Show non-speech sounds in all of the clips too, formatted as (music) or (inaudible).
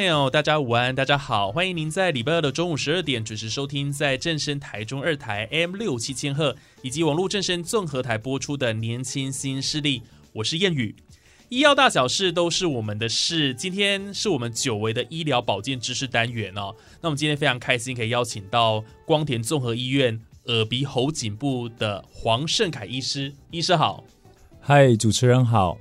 朋友，大家午安，大家好，欢迎您在礼拜二的中午十二点准时收听，在正声台中二台 M 六七千赫以及网络正声综合台播出的《年轻新势力》，我是谚语。医药大小事都是我们的事，今天是我们久违的医疗保健知识单元哦。那我们今天非常开心，可以邀请到光田综合医院耳鼻喉颈部的黄胜凯医师，医师好。嗨，主持人好，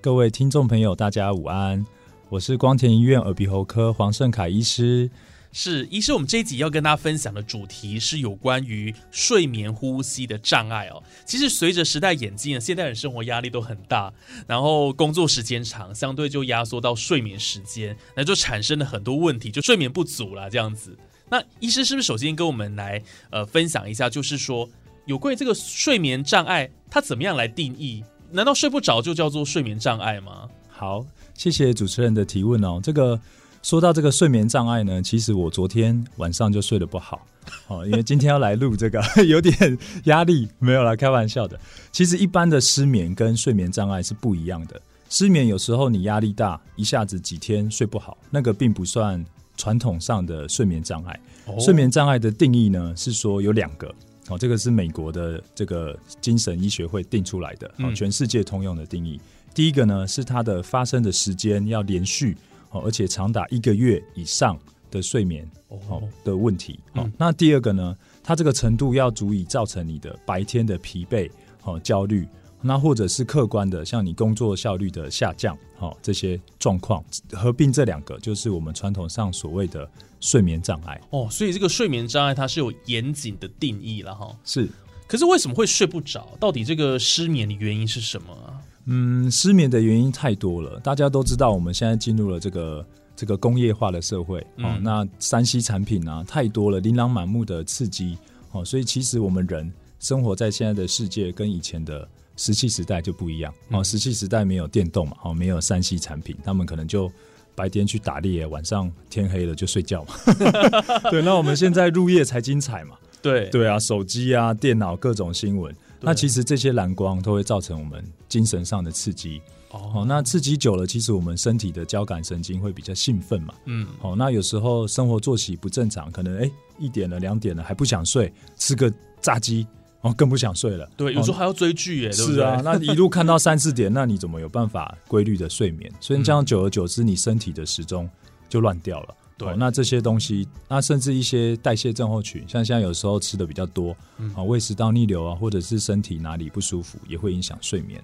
各位听众朋友，大家午安。我是光田医院耳鼻喉科黄胜凯医师。是医师，我们这一集要跟大家分享的主题是有关于睡眠呼吸的障碍哦。其实随着时代演进，现代人生活压力都很大，然后工作时间长，相对就压缩到睡眠时间，那就产生了很多问题，就睡眠不足了这样子。那医师是不是首先跟我们来呃分享一下，就是说有关于这个睡眠障碍，它怎么样来定义？难道睡不着就叫做睡眠障碍吗？好，谢谢主持人的提问哦。这个说到这个睡眠障碍呢，其实我昨天晚上就睡得不好哦，因为今天要来录这个，(laughs) 有点压力，没有啦，开玩笑的。其实一般的失眠跟睡眠障碍是不一样的。失眠有时候你压力大，一下子几天睡不好，那个并不算传统上的睡眠障碍。睡眠障碍的定义呢，是说有两个哦，这个是美国的这个精神医学会定出来的，哦，全世界通用的定义。第一个呢，是它的发生的时间要连续哦，而且长达一个月以上的睡眠哦的问题。哦，那第二个呢，它这个程度要足以造成你的白天的疲惫、哦焦虑，那或者是客观的，像你工作效率的下降，哦这些状况合并这两个，就是我们传统上所谓的睡眠障碍。哦，所以这个睡眠障碍它是有严谨的定义了哈。是，可是为什么会睡不着？到底这个失眠的原因是什么啊？嗯，失眠的原因太多了。大家都知道，我们现在进入了这个这个工业化的社会哦。那三 C 产品啊太多了，琳琅满目的刺激哦，所以其实我们人生活在现在的世界，跟以前的石器时代就不一样哦。石器时代没有电动嘛，哦，没有三 C 产品，他们可能就白天去打猎，晚上天黑了就睡觉嘛。(laughs) 对，那我们现在入夜才精彩嘛。对对啊，手机啊、电脑各种新闻。那其实这些蓝光都会造成我们精神上的刺激哦。那刺激久了，其实我们身体的交感神经会比较兴奋嘛。嗯。哦，那有时候生活作息不正常，可能哎一点了、两点了还不想睡，吃个炸鸡哦更不想睡了。对，有时候还要追剧耶。是啊，那一路看到三四点，(laughs) 那你怎么有办法规律的睡眠？所以这样久而久之，你身体的时钟就乱掉了。对，那这些东西，那甚至一些代谢症候群，像现在有时候吃的比较多，啊，胃食道逆流啊，或者是身体哪里不舒服，也会影响睡眠。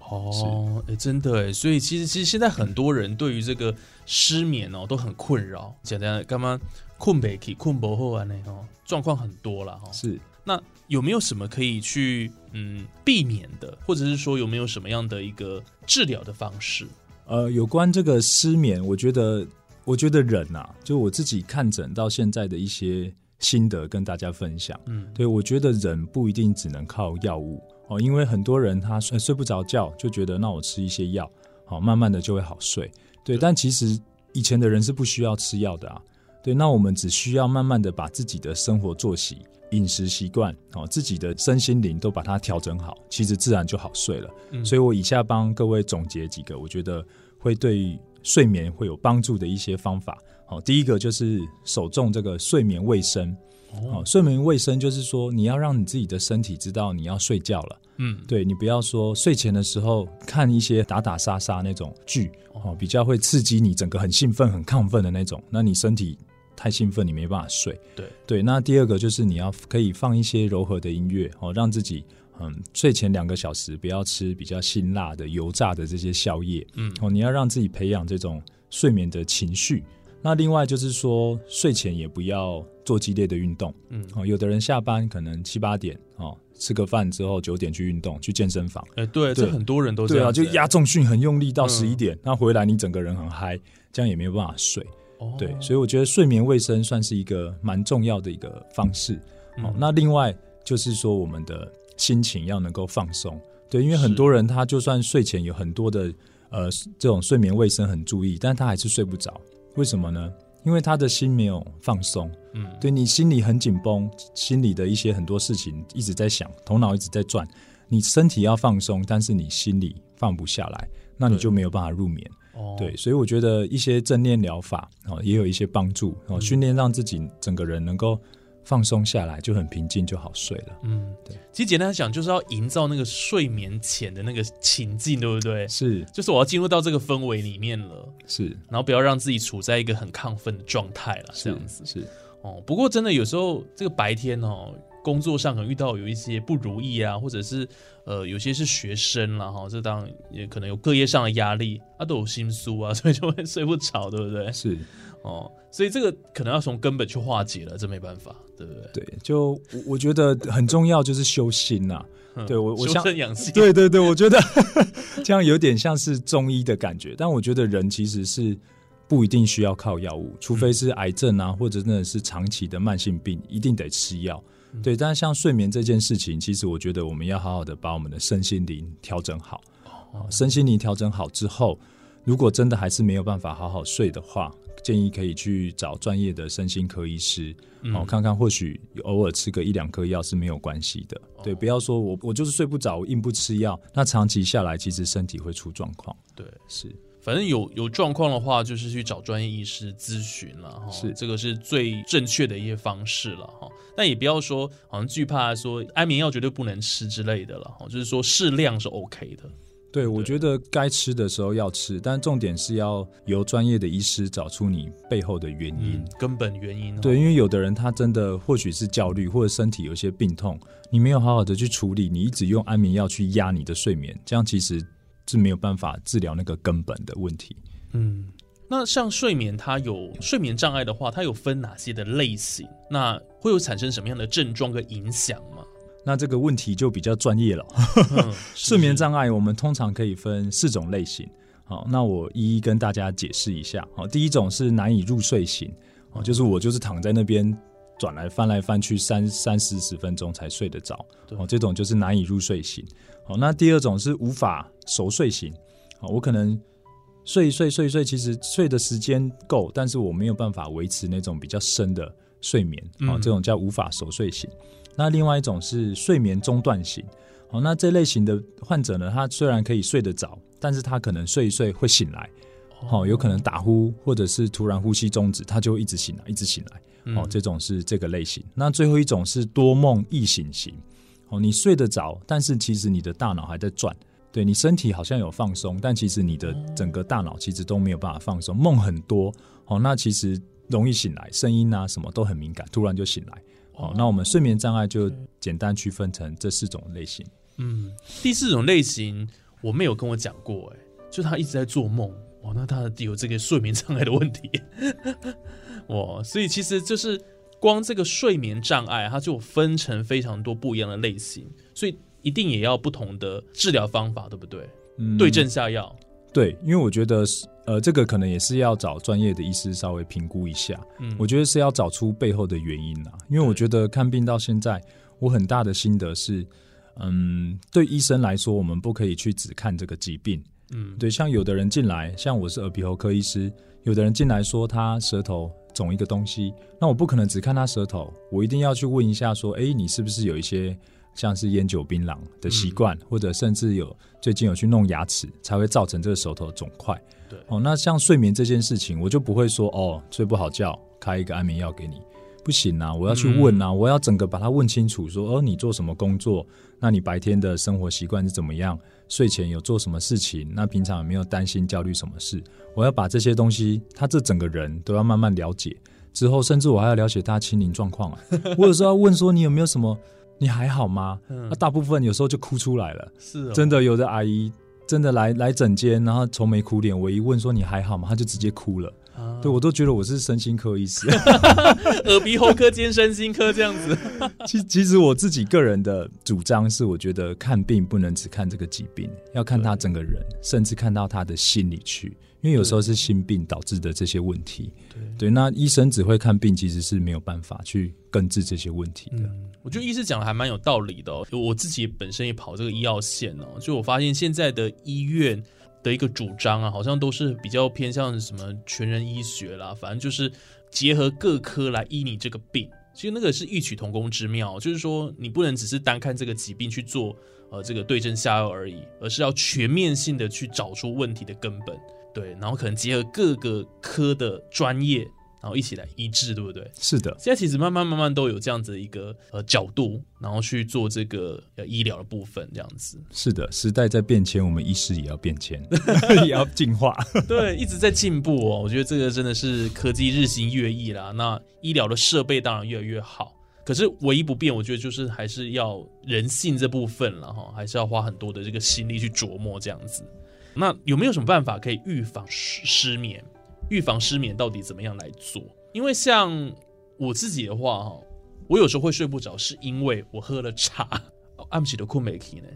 哦，哎，真的哎，所以其实其实现在很多人对于这个失眠哦都很困扰，简单干嘛困北起、困不好啊那哦，状况很多了哈。是，那有没有什么可以去嗯避免的，或者是说有没有什么样的一个治疗的方式？呃，有关这个失眠，我觉得。我觉得人呐，就我自己看诊到现在的一些心得跟大家分享。嗯，对我觉得人不一定只能靠药物哦，因为很多人他睡睡不着觉，就觉得那我吃一些药，好，慢慢的就会好睡。对，但其实以前的人是不需要吃药的啊。对，那我们只需要慢慢的把自己的生活作息、饮食习惯，哦，自己的身心灵都把它调整好，其实自然就好睡了。所以我以下帮各位总结几个，我觉得会对。睡眠会有帮助的一些方法，好，第一个就是首重这个睡眠卫生。哦，睡眠卫生就是说，你要让你自己的身体知道你要睡觉了。嗯，对你不要说睡前的时候看一些打打杀杀那种剧，哦，比较会刺激你整个很兴奋、很亢奋的那种，那你身体太兴奋，你没办法睡。对对，那第二个就是你要可以放一些柔和的音乐，哦，让自己嗯，睡前两个小时不要吃比较辛辣的、油炸的这些宵夜。嗯哦，你要让自己培养这种睡眠的情绪。那另外就是说，睡前也不要做激烈的运动。嗯，哦，有的人下班可能七八点哦，吃个饭之后九点去运动，去健身房。哎，对，对这很多人都这对啊，样，就压重训很用力到嗯十一点，那回来你整个人很嗨，这样也没有办法睡。哦对，所以我觉得睡眠卫生算是一个蛮重要的一个方式。哦嗯，那另外就是说我们的心情要能够放松。对，因为很多人他就算睡前有很多的呃这种睡眠卫生很注意，但他还是睡不着。为什么呢？因为他的心没有放松。嗯，对你心里很紧绷，心里的一些很多事情一直在想，头脑一直在转。你身体要放松，但是你心里放不下来，那你就没有办法入眠。哦，对，所以我觉得一些正念疗法哦也有一些帮助哦，嗯训练让自己整个人能够放松下来，就很平静就好睡了。嗯，对。其实简单来讲，就是要营造那个睡眠前的那个情境，对不对？是就是我要进入到这个氛围里面了，是然后不要让自己处在一个很亢奋的状态了，这是样子。是，哦，不过真的有时候这个白天哦，工作上可能遇到有一些不如意啊，或者是呃有些是学生啦哈，这当然也可能有课业上的压力，啊都有心苏啊，(laughs) 所以就会睡不着，对不对？是哦，所以这个可能要从根本去化解了，这没办法，对不对？对，就我我觉得很重要就是修心呐、嗯对我我修像身养性，对对对，我觉得 (laughs) 这样有点像是中医的感觉，但我觉得人其实是不一定需要靠药物，除非是癌症啊，或者真的是长期的慢性病，一定得吃药。对，但是像睡眠这件事情，其实我觉得我们要好好的把我们的身心灵调整好。哦身心灵调整好之后，如果真的还是没有办法好好睡的话，建议可以去找专业的身心科医师，哦，看看或许偶尔吃个一两颗药是没有关系的。对，不要说我我就是睡不着，我硬不吃药，那长期下来其实身体会出状况。对，是反正有有状况的话，就是去找专业医师咨询了哈，是这个是最正确的一些方式了哈。但也不要说好像惧怕说安眠药绝对不能吃之类的了哈，就是说适量是 OK 的。对，我觉得该吃的时候要吃，但重点是要由专业的医师找出你背后的原因。嗯，根本原因。对，，因为有的人他真的或许是焦虑，或者身体有一些病痛，你没有好好的去处理，你一直用安眠药去压你的睡眠，这样其实是没有办法治疗那个根本的问题。嗯，那像睡眠，它有睡眠障碍的话，它有分哪些的类型？那会有产生什么样的症状跟影响吗？那这个问题就比较专业了。嗯 (laughs) 睡眠障碍我们通常可以分四种类型。好，那我一一跟大家解释一下。好，第一种是难以入睡型，哦，就是我就是躺在那边转来翻来翻去三三四十分钟才睡得着，对哦，这种就是难以入睡型。好，那第二种是无法熟睡型，好，我可能睡一睡睡一睡，其实睡的时间够，但是我没有办法维持那种比较深的睡眠，哦，嗯这种叫无法熟睡型。那另外一种是睡眠中断型。好，那这类型的患者呢，他虽然可以睡得着，但是他可能睡一睡会醒来，哦，有可能打呼或者是突然呼吸终止，他就一直醒来，一直醒来。哦，嗯这种是这个类型。那最后一种是多梦易醒型。哦，你睡得着，但是其实你的大脑还在转，对你身体好像有放松，但其实你的整个大脑其实都没有办法放松，梦很多。哦，那其实容易醒来，声音啊什么都很敏感，突然就醒来。哦，那我们睡眠障碍就简单区分成这四种类型。嗯，第四种类型我妹有跟我讲过，哎，就她一直在做梦，哦，那她有这个睡眠障碍的问题，哇，(laughs) 所以其实就是光这个睡眠障碍，它就分成非常多不一样的类型，所以一定也要不同的治疗方法，对不对？嗯对症下药，对，因为我觉得是呃，这个可能也是要找专业的医师稍微评估一下。嗯，我觉得是要找出背后的原因啦，因为我觉得看病到现在，我很大的心得是，嗯，对医生来说，我们不可以去只看这个疾病。嗯，对，像有的人进来，像我是耳鼻喉科医师，有的人进来说他舌头肿一个东西，那我不可能只看他舌头，我一定要去问一下说，哎，你是不是有一些像是烟酒槟榔的习惯，或者甚至有最近有去弄牙齿，才会造成这个手头肿块。对哦，那像睡眠这件事情，我就不会说哦，睡不好觉，开一个安眠药给你。不行啊，我要去问啊，我要整个把它问清楚说，哦，你做什么工作？那你白天的生活习惯是怎么样？睡前有做什么事情？那平常有没有担心、焦虑什么事？我要把这些东西，他这整个人都要慢慢了解。之后，甚至我还要了解他心灵状况啊。我有时候要问说，你有没有什么？你还好吗？嗯那大部分有时候就哭出来了，是哦，真的有的阿姨真的来来整间，然后愁眉苦脸，我一问说你还好吗？她就直接哭了。啊对我都觉得我是身心科医师。(laughs) 耳鼻喉科兼身心科这样子。(laughs) 其其实我自己个人的主张是，我觉得看病不能只看这个疾病，要看他整个人，甚至看到他的心理去，因为有时候是心病导致的这些问题。对，对那医生只会看病，其实是没有办法去根治这些问题的。嗯，我觉得医师讲的还蛮有道理的、哦。我自己本身也跑这个医药线哦，就我发现现在的医院的一个主张啊，好像都是比较偏向什么全人医学啦，反正就是结合各科来医你这个病。其实那个是异曲同工之妙，就是说你不能只是单看这个疾病去做呃这个对症下药而已，而是要全面性的去找出问题的根本。对，然后可能结合各个科的专业，然后一起来医治，对不对？是的，现在其实慢慢慢慢都有这样子一个呃角度，然后去做这个呃医疗的部分，这样子。是的，时代在变迁，我们医师也要变迁，(laughs) 也要进化。(laughs) 对，一直在进步哦。我觉得这个真的是科技日新月异啦。那医疗的设备当然越来越好，可是唯一不变，我觉得就是还是要人性这部分了哈，还是要花很多的这个心力去琢磨这样子。那有没有什么办法可以预防失失眠？预防失眠到底怎么样来做？因为像我自己的话哈，我有时候会睡不着，是因为我喝了茶，暗起的困没起呢，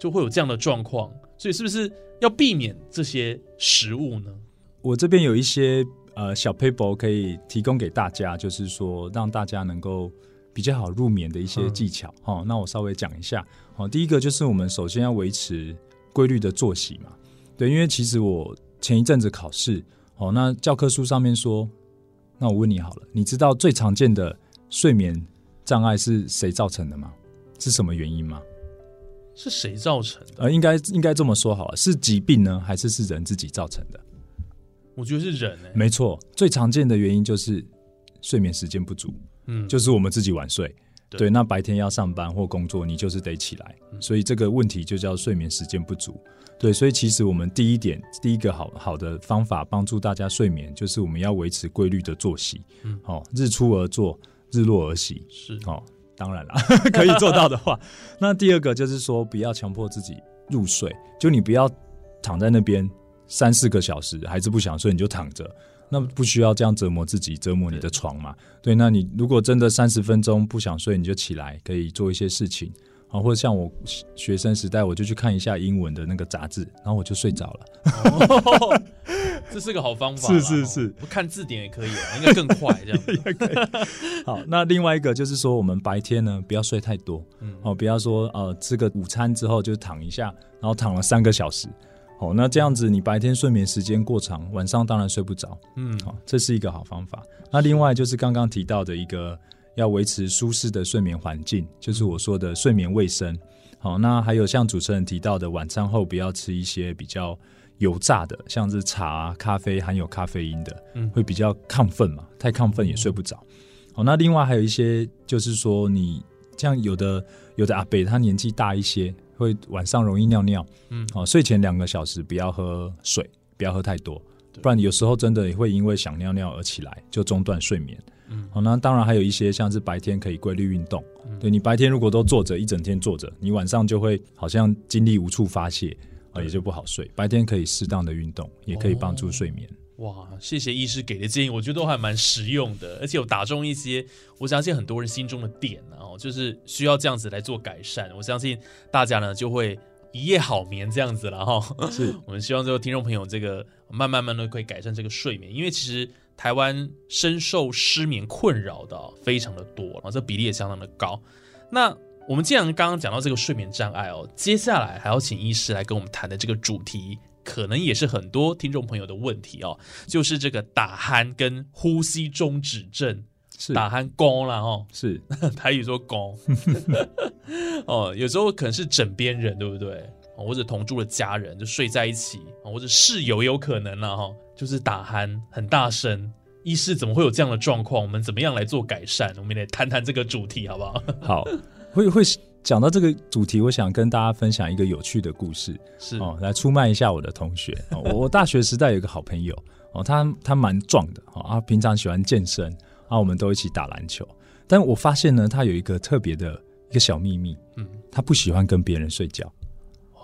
就会有这样的状况。所以是不是要避免这些食物呢？我这边有一些呃小 paper 可以提供给大家，就是说让大家能够比较好入眠的一些技巧。哦，那我稍微讲一下。哦，第一个就是我们首先要维持规律的作息嘛。对，因为其实我前一阵子考试，哦，那教科书上面说，那我问你好了，你知道最常见的睡眠障碍是谁造成的吗？是什么原因吗？是谁造成的？呃，应该应该这么说好了，是疾病呢，还是是人自己造成的？我觉得是人哎、没错，最常见的原因就是睡眠时间不足，嗯，就是我们自己晚睡。对。对，那白天要上班或工作，你就是得起来，所以这个问题就叫睡眠时间不足。对，所以其实我们第一点，第一个好好的方法帮助大家睡眠，就是我们要维持规律的作息。嗯，哦，日出而作，日落而息。是。哦，当然啦，(laughs) 可以做到的话，(laughs) 那第二个就是说，不要强迫自己入睡，就你不要躺在那边三四个小时，还是不想睡，你就躺着，那不需要这样折磨自己，折磨你的床嘛。对，那你如果真的三十分钟不想睡，你就起来，可以做一些事情。啊，或者像我学生时代，我就去看一下英文的那个杂志，然后我就睡着了。哦，这是个好方法。(laughs) 是是是看字典也可以啊，应该更快这样 (laughs) 子。好，那另外一个就是说，我们白天呢不要睡太多，嗯哦，不要说呃吃个午餐之后就躺一下，然后躺了三个小时，哦，那这样子你白天睡眠时间过长，晚上当然睡不着，嗯，好、这是一个好方法。那另外就是刚刚提到的一个要维持舒适的睡眠环境，就是我说的睡眠卫生。好，那还有像主持人提到的，晚餐后不要吃一些比较油炸的，像是茶、咖啡含有咖啡因的，嗯会比较亢奋嘛，太亢奋也睡不着。好，那另外还有一些就是说，你像有的有的阿北他年纪大一些，会晚上容易尿尿，嗯。哦，睡前两个小时不要喝水，不要喝太多，不然有时候真的也会因为想尿尿而起来，就中断睡眠。嗯。好，那当然还有一些像是白天可以规律运动，嗯。对你白天如果都坐着一整天坐着，你晚上就会好像精力无处发泄，啊，对。也就不好睡。白天可以适当的运动，也可以帮助睡眠。哇，谢谢医师给的建议，我觉得都还蛮实用的，而且有打中一些我相信很多人心中的点啊，哦，就是需要这样子来做改善。我相信大家呢就会一夜好眠这样子了哈。是，(laughs) 我们希望这个听众朋友这个慢慢慢的可以改善这个睡眠，因为其实台湾深受失眠困扰的哦非常的多啊，这比例也相当的高。那我们既然刚刚讲到这个睡眠障碍哦，接下来还要请医师来跟我们谈的这个主题，可能也是很多听众朋友的问题哦，就是这个打鼾跟呼吸中止症。是打鼾功啦哦，是，(laughs) 台语说功 (laughs) 哦，有时候可能是枕边人，对不对？哦或者同住的家人就睡在一起，哦或者室友也有可能啦哈，就是打鼾很大声。医师怎么会有这样的状况？我们怎么样来做改善？我们来谈谈这个主题好不好？(laughs) 好，会会讲到这个主题，我想跟大家分享一个有趣的故事是哦，来出卖一下我的同学。哦、我 (laughs) 我大学时代有一个好朋友哦，他他蛮壮的哦，啊，平常喜欢健身啊，我们都一起打篮球。但我发现呢，他有一个特别的一个小秘密，嗯，他不喜欢跟别人睡觉。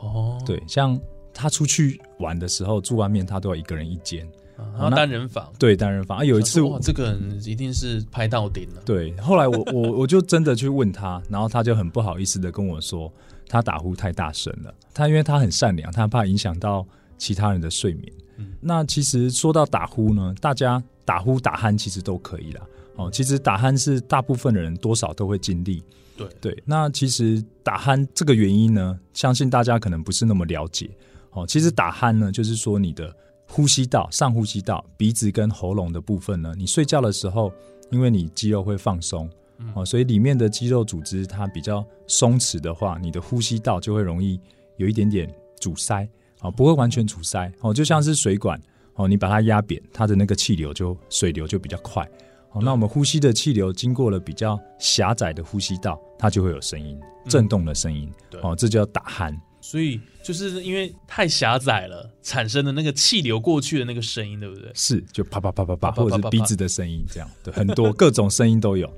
哦，对，像他出去玩的时候住外面，他都要一个人一间，啊，然后单人房。对，单人房。啊，有一次哇，这个人一定是拍到顶了。对，后来我我我就真的去问他，然后他就很不好意思的跟我说，他打呼太大声了。他因为他很善良，他怕影响到其他人的睡眠。嗯那其实说到打呼呢，大家打呼打鼾其实都可以啦。哦，其实打鼾是大部分的人多少都会经历。对对，那其实打鼾这个原因呢，相信大家可能不是那么了解。哦，其实打鼾呢，就是说你的呼吸道、上呼吸道、鼻子跟喉咙的部分呢，你睡觉的时候，因为你肌肉会放松，哦，所以里面的肌肉组织它比较松弛的话，你的呼吸道就会容易有一点点阻塞，哦，不会完全阻塞，哦，就像是水管，哦，你把它压扁，它的那个气流就水流就比较快。好，那我们呼吸的气流经过了比较狭窄的呼吸道，它就会有声音，震动的声音。对哦，这叫打鼾。所以就是因为太狭窄了，产生的那个气流过去的那个声音，对不对？是，就啪啪啪啪啪，或者是鼻子的声音，这样对，很多各种声音都有。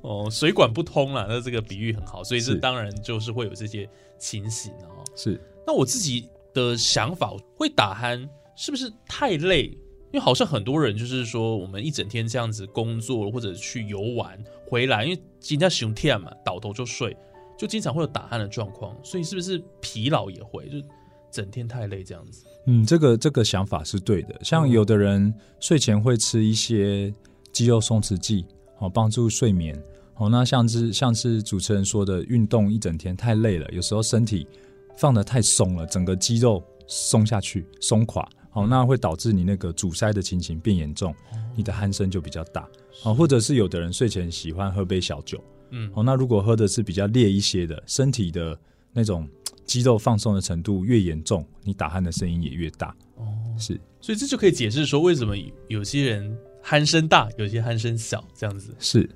哦，水管不通了，那这个比喻很好，所以这是当然就是会有这些情形哦。是，那我自己的想法，会打鼾是不是太累？因为好像很多人就是说，我们一整天这样子工作或者去游玩回来，因为今天熊天嘛，倒头就睡，就经常会有打鼾的状况，所以是不是疲劳也会，就整天太累这样子？嗯，这个这个想法是对的。像有的人睡前会吃一些肌肉松弛剂，好，帮助睡眠。好，那像是像是主持人说的，运动一整天太累了，有时候身体放的太松了，整个肌肉松下去、松垮，好，那会导致你那个阻塞的情形变严重，你的鼾声就比较大。哦，或者是有的人睡前喜欢喝杯小酒，嗯，哦，那如果喝的是比较烈一些的，身体的那种肌肉放松的程度越严重，你打鼾的声音也越大。哦，是所以这就可以解释说，为什么有些人鼾声大，有些鼾声小这样子。是，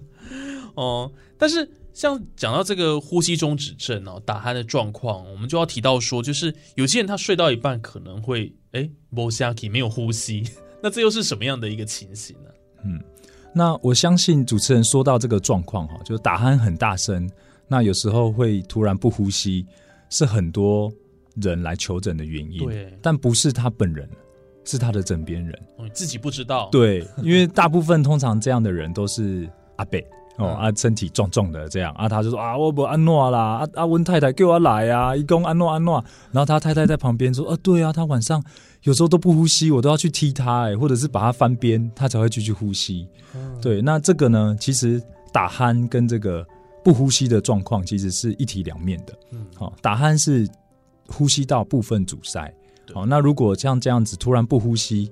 (laughs) 哦，但是像讲到这个呼吸中止症哦，打鼾的状况，我们就要提到说，就是有些人他睡到一半可能会哎没有呼吸，(laughs) 那这又是什么样的一个情形呢？嗯，那我相信主持人说到这个状况哈，就是打鼾很大声，那有时候会突然不呼吸，是很多人来求诊的原因。对但不是他本人，是他的枕边人。自己不知道，对，因为大部分通常这样的人都是阿伯。哦嗯啊，身体壮壮的这样啊，他就说啊，我不安诺啦，啊啊，温太太给我来啊，一共安诺安诺，然后他太太在旁边说，啊，对啊，他晚上有时候都不呼吸，我都要去踢它，哎，或者是把它翻边，它才会继续呼吸。对，那这个呢，其实打鼾跟这个不呼吸的状况其实是一体两面的。嗯好、打鼾是呼吸道部分阻塞，对好、那如果像这样子突然不呼吸，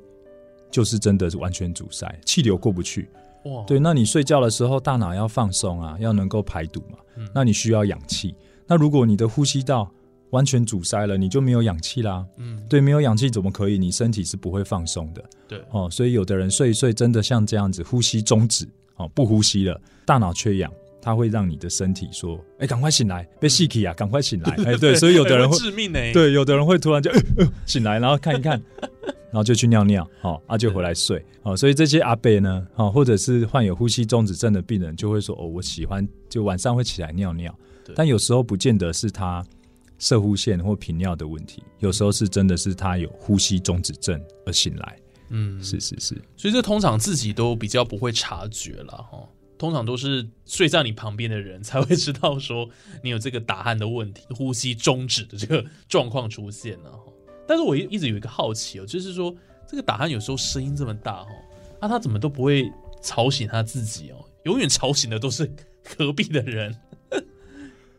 就是真的是完全阻塞，气流过不去。哇，对，那你睡觉的时候大脑要放松啊，要能够排毒嘛，嗯那你需要氧气。那如果你的呼吸道完全阻塞了，你就没有氧气啦。嗯，对，没有氧气怎么可以？你身体是不会放松的。对，哦，所以有的人睡一睡，真的像这样子，呼吸终止，哦，不呼吸了，大脑缺氧，它会让你的身体说：“哎，赶快醒来，被吸气啊，赶快醒来。(laughs) ”哎，对，所以有的人会，致命呢、欸，对，有的人会突然就、呃呃、醒来，然后看一看，(laughs) 然后就去尿尿，哦，啊就回来睡，哦，所以这些阿伯呢，哦，或者是患有呼吸中止症的病人，就会说：“哦，我喜欢就晚上会起来尿尿，但有时候不见得是他。”射护腺或频尿的问题，有时候是真的是他有呼吸中止症而醒来，嗯，是是是，所以这通常自己都比较不会察觉了哈。通常都是睡在你旁边的人才会知道说你有这个打鼾的问题、呼吸终止的这个状况出现了。哈，但是我一一直有一个好奇哦，就是说这个打鼾有时候声音这么大哦，那、他怎么都不会吵醒他自己哦？永远吵醒的都是隔壁的人。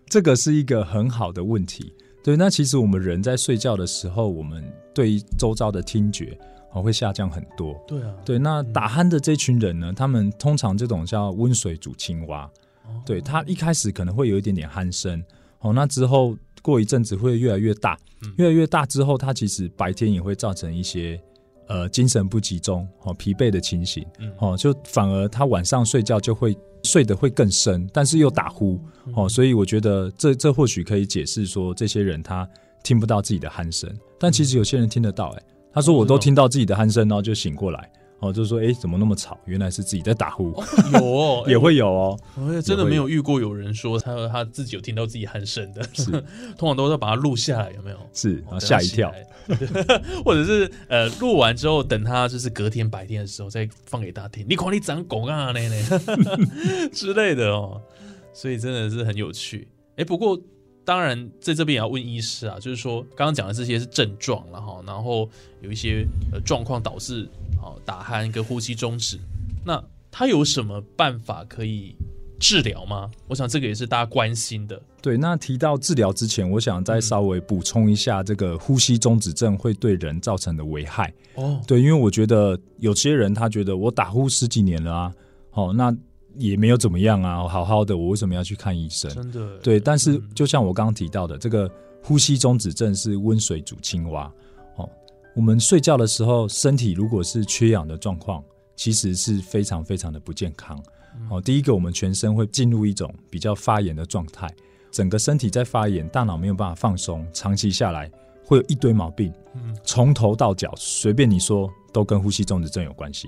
这个是一个很好的问题。对，那其实我们人在睡觉的时候，我们对于周遭的听觉哦会下降很多。对啊，对，那打鼾的这群人呢，他们通常这种叫温水煮青蛙。哦。对他一开始可能会有一点点鼾声，哦，那之后过一阵子会越来越大，嗯。越来越大之后，他其实白天也会造成一些呃精神不集中、哦疲惫的情形，嗯。哦，就反而他晚上睡觉就会睡得会更深，但是又打呼，嗯。哦，所以我觉得这这或许可以解释说这些人他听不到自己的鼾声，但其实有些人听得到、欸，他说我都听到自己的鼾声，然后就醒过来，哦，就是说，哎，怎么那么吵？原来是自己在打呼，有哦，(laughs) 也会有哦。我也真的没有遇过有人说他他自己有听到自己鼾声的，是通常都是把它录下来，有没有？是，哦吓一跳。(laughs) 或者是呃，录完之后，等他就是隔天白天的时候再放给大家听。你管你长狗啊，那那 (laughs) 之类的哦，所以真的是很有趣。哎，不过当然在这边也要问医师啊，就是说刚刚讲的这些是症状了哈，然后有一些呃状况导致好打鼾跟呼吸中止，那他有什么办法可以治疗吗？我想这个也是大家关心的。对，那提到治疗之前，我想再稍微补充一下这个呼吸中止症会对人造成的危害。哦，对，因为我觉得有些人他觉得我打呼十几年了啊，哦，那也没有怎么样啊，好好的，我为什么要去看医生？真的对，但是嗯就像我刚刚提到的，这个呼吸中止症是温水煮青蛙。哦，我们睡觉的时候，身体如果是缺氧的状况，其实是非常非常的不健康。哦，第一个，我们全身会进入一种比较发炎的状态，整个身体在发炎，大脑没有办法放松，长期下来会有一堆毛病，嗯从头到脚随便你说，都跟呼吸中止症有关系。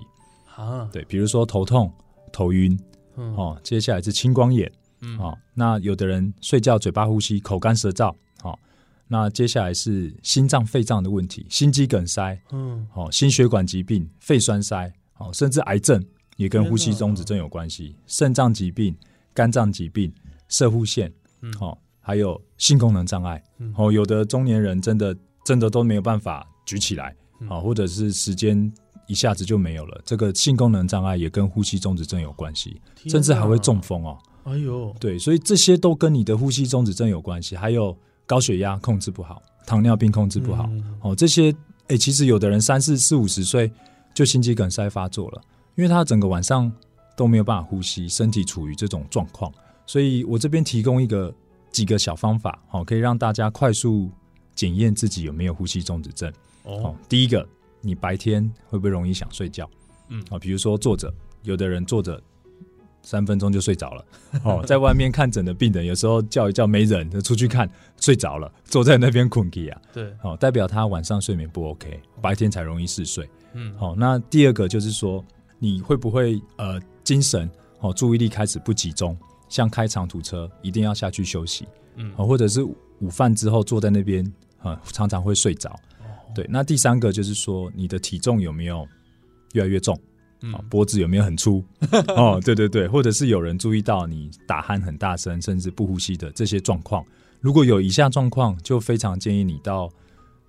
啊，对，比如说头痛、头晕，嗯。哦，接下来是青光眼。嗯。哦，那有的人睡觉嘴巴呼吸，口干舌燥，好、那接下来是心脏、肺脏的问题，心肌梗塞，嗯。哦，心血管疾病、肺栓塞，哦，甚至癌症也跟呼吸中止症有关系，肾脏疾病、肝脏疾病、射护腺，嗯。哦，还有性功能障碍，嗯。哦，有的中年人真的真的都没有办法举起来，嗯。哦，或者是时间一下子就没有了，这个性功能障碍也跟呼吸中止症有关系，甚至还会中风哦。哎呦，对，所以这些都跟你的呼吸中止症有关系，还有高血压控制不好、糖尿病控制不好，嗯哦，这些诶，其实有的人三四四五十岁就心肌梗塞发作了，因为他整个晚上都没有办法呼吸，身体处于这种状况，所以我这边提供一个几个小方法，好、可以让大家快速检验自己有没有呼吸中止症。哦哦，，第一个，你白天会不会容易想睡觉？嗯啊，比如说坐着，有的人坐着三分钟就睡着了。哦，(laughs) 在外面看诊的病人，有时候叫一叫没人，就出去看睡着了，坐在那边困起啊。对，哦，代表他晚上睡眠不 OK，白天才容易嗜睡。嗯，好、那第二个就是说，你会不会呃精神哦注意力开始不集中？像开长途车，一定要下去休息。嗯哦，或者是午饭之后坐在那边啊、常常会睡着。哦对，那第三个就是说，你的体重有没有越来越重？脖子有没有很粗？(laughs) 哦，对对对，或者是有人注意到你打鼾很大声，甚至不呼吸的这些状况，如果有以下状况，就非常建议你到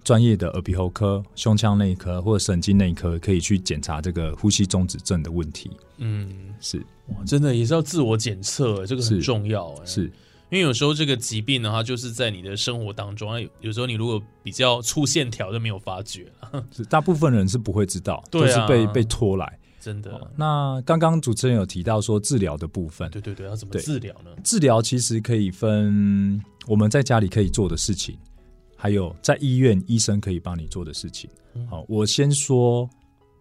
专业的耳鼻喉科、胸腔内科或者神经内科，可以去检查这个呼吸中止症的问题。嗯，是。哇，真的也是要自我检测，这个很重要，哎是，因为有时候这个疾病呢，它就是在你的生活当中，啊有有时候你如果比较粗线条，就没有发觉 (laughs) 大部分人是不会知道，都对啊是被被拖来。真的。哦那刚刚主持人有提到说治疗的部分，对对对，要怎么治疗呢？治疗其实可以分我们在家里可以做的事情，还有在医院医生可以帮你做的事情。嗯好，我先说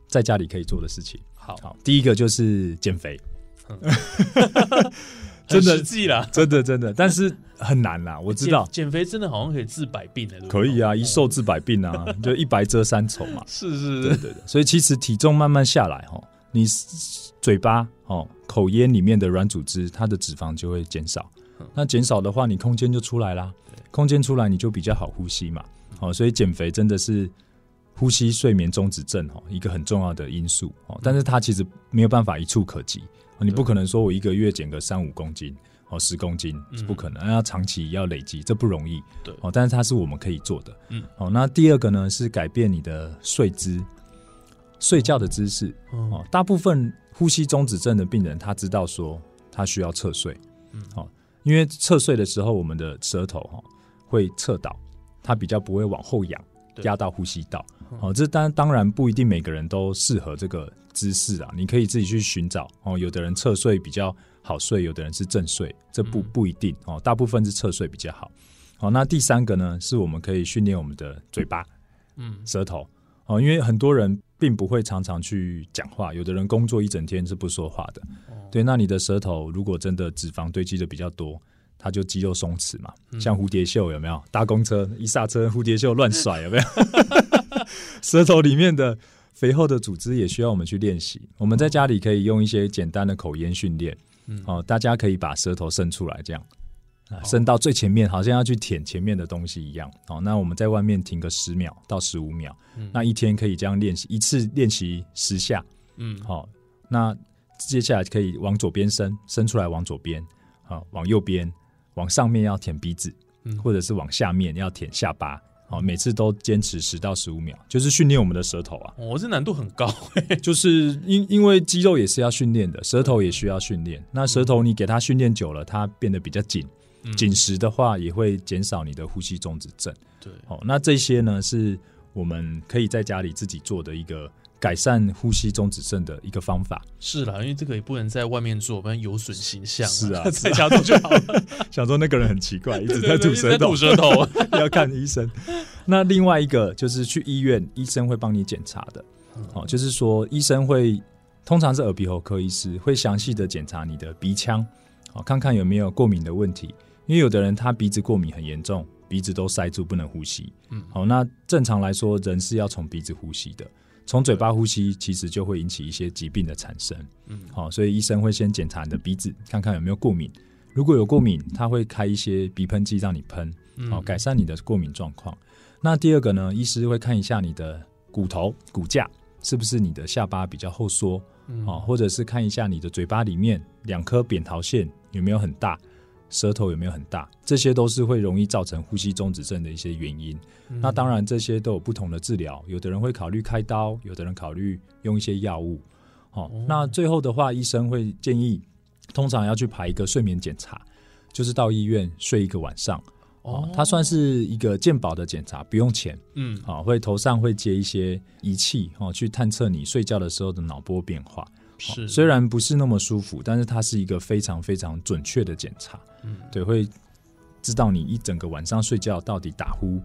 在家里可以做的事情。好，好，第一个就是减肥，很 (laughs) 真的实际啦，真的真的，但是很难啦，(laughs) 我知道。减减肥真的好像可以治百病的，可以啊，一瘦治百病啊，(laughs) 就一白遮三丑嘛。是是是，对对对，所以其实体重慢慢下来哈，你嘴巴哦口咽里面的软组织，它的脂肪就会减少。那减少的话，你空间就出来啦，空间出来你就比较好呼吸嘛。哦，所以减肥真的是呼吸睡眠中止症哦一个很重要的因素哦，但是它其实没有办法一触可及，哦你不可能说我一个月减个三五公斤。哦，十公斤是不可能，要长期要累积，这不容易。对哦，但是它是我们可以做的。嗯，哦，那第二个呢是改变你的睡姿，睡觉的姿势。哦哦，大部分呼吸中止症的病人，他知道说他需要侧睡，嗯哦，因为侧睡的时候，我们的舌头哈、哦、会侧倒，它比较不会往后仰，对压到呼吸道。哦，这当当然不一定每个人都适合这个姿势啊，你可以自己去寻找哦。有的人侧睡比较好睡，有的人是正睡，这不嗯不一定哦，大部分是侧睡比较好。好，那第三个呢，是我们可以训练我们的嘴巴。嗯舌头哦，因为很多人并不会常常去讲话，有的人工作一整天是不说话的。哦对，那你的舌头如果真的脂肪堆积的比较多，它就肌肉松弛嘛，嗯像蝴蝶袖有没有？搭公车一刹车，蝴蝶袖乱甩有没有？(laughs) 舌头里面的肥厚的组织也需要我们去练习。我们在家里可以用一些简单的口咽训练，嗯哦，大家可以把舌头伸出来，这样啊，伸到最前面，好像要去舔前面的东西一样。哦，那我们在外面停个十秒到十五秒，嗯那一天可以这样练习，一次练习十下。嗯，好、那接下来可以往左边伸，伸出来往左边，好、往右边，往上面要舔鼻子，嗯或者是往下面要舔下巴。好、每次都坚持十到十五秒，就是训练我们的舌头啊。哦，这难度很高，(laughs) 就是因因为肌肉也是要训练的，舌头也需要训练。那舌头你给它训练久了，它变得比较紧，嗯紧实的话也会减少你的呼吸中止症。对，哦，那这些呢是我们可以在家里自己做的一个改善呼吸中止症的一个方法。是啦，因为这个也不能在外面做，不然有损形象。是啊 (laughs) 在家做就好了。(laughs) 想说那个人很奇怪，(laughs) 一直在吐舌头吐，舌头。要看医生。那另外一个就是去医院，医生会帮你检查的。哦，就是说医生会通常是耳鼻喉科医师会详细的检查你的鼻腔，哦看看有没有过敏的问题。因为有的人他鼻子过敏很严重，鼻子都塞住不能呼吸。嗯好，那正常来说人是要从鼻子呼吸的，从嘴巴呼吸其实就会引起一些疾病的产生。嗯好，所以医生会先检查你的鼻子，看看有没有过敏。如果有过敏，他会开一些鼻喷剂让你喷，嗯好改善你的过敏状况。那第二个呢，医师会看一下你的骨头骨架是不是你的下巴比较后缩，嗯哦，或者是看一下你的嘴巴里面两颗扁桃腺有没有很大，舌头有没有很大，这些都是会容易造成呼吸中止症的一些原因。嗯那当然，这些都有不同的治疗，有的人会考虑开刀，有的人考虑用一些药物。哦，那最后的话，医生会建议，通常要去排一个睡眠检查，就是到医院睡一个晚上。哦，它算是一个健保的检查，不用钱。嗯好、会头上会接一些仪器，哦，去探测你睡觉的时候的脑波变化。是虽然不是那么舒服，但是它是一个非常非常准确的检查。嗯对，会知道你一整个晚上睡觉到底打呼、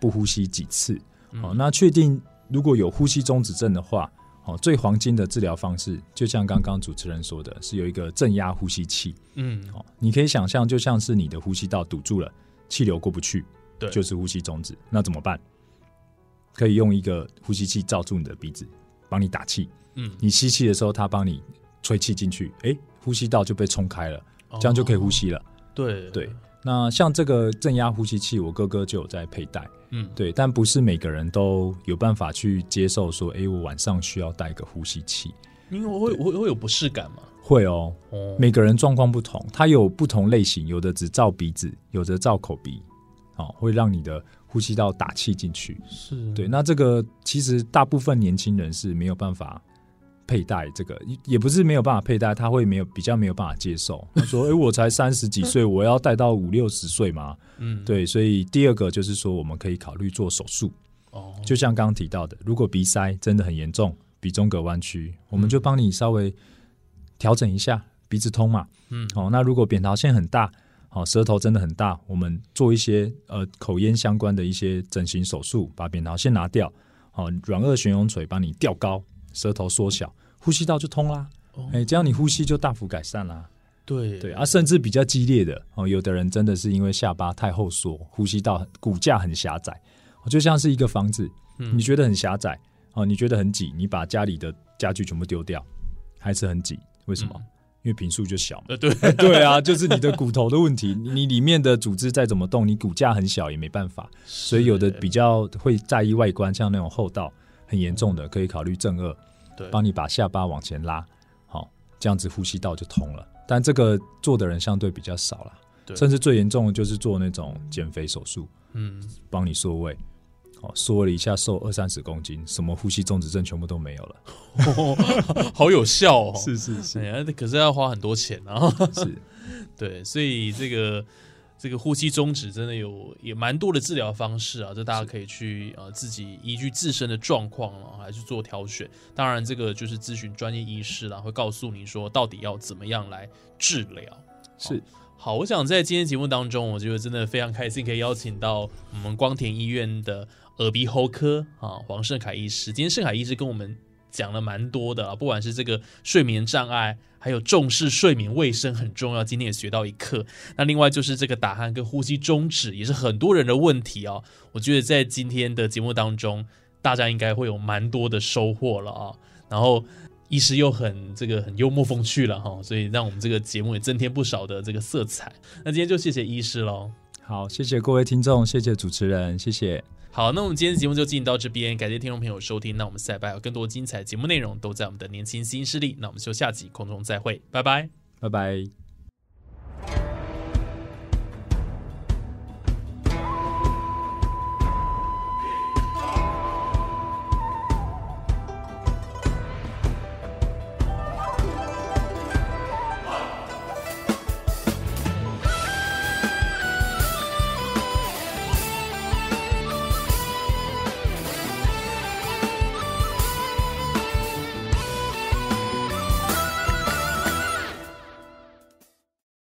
不呼吸几次。嗯哦，那确定如果有呼吸中止症的话，哦，最黄金的治疗方式，就像刚刚主持人说的，是有一个正压呼吸器。嗯哦，你可以想象，就像是你的呼吸道堵住了，气流过不去，对就是呼吸中止。那怎么办？可以用一个呼吸器罩住你的鼻子，帮你打气。嗯，你吸气的时候，它帮你吹气进去，哎，呼吸道就被冲开了，这样就可以呼吸了。哦对对，那像这个正压呼吸器，我哥哥就有在佩戴。嗯对，但不是每个人都有办法去接受说，哎，我晚上需要带个呼吸器。因为我会我会会有不适感嘛。会哦，哦，每个人状况不同，它有不同类型，有的只照鼻子，有的照口鼻，哦，会让你的呼吸道打气进去。是对，那这个其实大部分年轻人是没有办法佩戴这个，也也不是没有办法佩戴，他会没有比较没有办法接受。他说：(laughs) “诶，我才三十几岁，我要戴到五六十岁吗？”嗯对，所以第二个就是说，我们可以考虑做手术。哦就像刚刚提到的，如果鼻塞真的很严重，鼻中隔弯曲，我们就帮你稍微调整一下鼻子通嘛。嗯哦，那如果扁桃腺很大，哦，舌头真的很大，我们做一些呃口咽相关的一些整形手术，把扁桃腺拿掉，哦，软腭悬雍垂帮你吊高，舌头缩小，呼吸道就通啦。哦哎、这样你呼吸就大幅改善啦。对对啊，甚至比较激烈的哦，有的人真的是因为下巴太后缩，呼吸道骨架很狭窄，哦就像是一个房子，嗯你觉得很狭窄哦，你觉得很挤，你把家里的家具全部丢掉，还是很挤，为什么？嗯因为平数就小嘛。呃对 (laughs) 对啊，就是你的骨头的问题，你你里面的组织再怎么动，你骨架很小也没办法，所以有的比较会在意外观，像那种厚道很严重的，可以考虑正颚，对帮你把下巴往前拉，好，这样子呼吸道就通了。但这个做的人相对比较少了，对甚至最严重的就是做那种减肥手术，嗯帮你缩胃，哦，缩了一下瘦二三十公斤，什么呼吸中止症全部都没有了。(laughs) 好有效哦。是是哎，可是要花很多钱啊。是，(laughs) 对，所以这个这个呼吸中止真的有也蛮多的治疗方式啊，这大家可以去呃自己依据自身的状况啊，来去做挑选。当然，这个就是咨询专业医师啦，会告诉你说到底要怎么样来治疗。是好，我想在今天节目当中，我觉得真的非常开心，可以邀请到我们光田医院的耳鼻喉科啊黄胜凯医师。今天胜凯医师跟我们讲了蛮多的啊，不管是这个睡眠障碍，还有重视睡眠卫生很重要，今天也学到一课。那另外就是这个打鼾跟呼吸中止，也是很多人的问题啊。我觉得在今天的节目当中。大家应该会有蛮多的收获了啊。然后医师又很这个很幽默风趣了哈，所以让我们这个节目也增添不少的这个色彩。那今天就谢谢医师喽。好，谢谢各位听众，谢谢主持人，谢谢。好，那我们今天节目就进行到这边。感谢听众朋友收听，那我们下礼拜有更多精彩节目内容都在我们的《年轻新势力》，那我们就下集空中再会，拜拜，拜拜。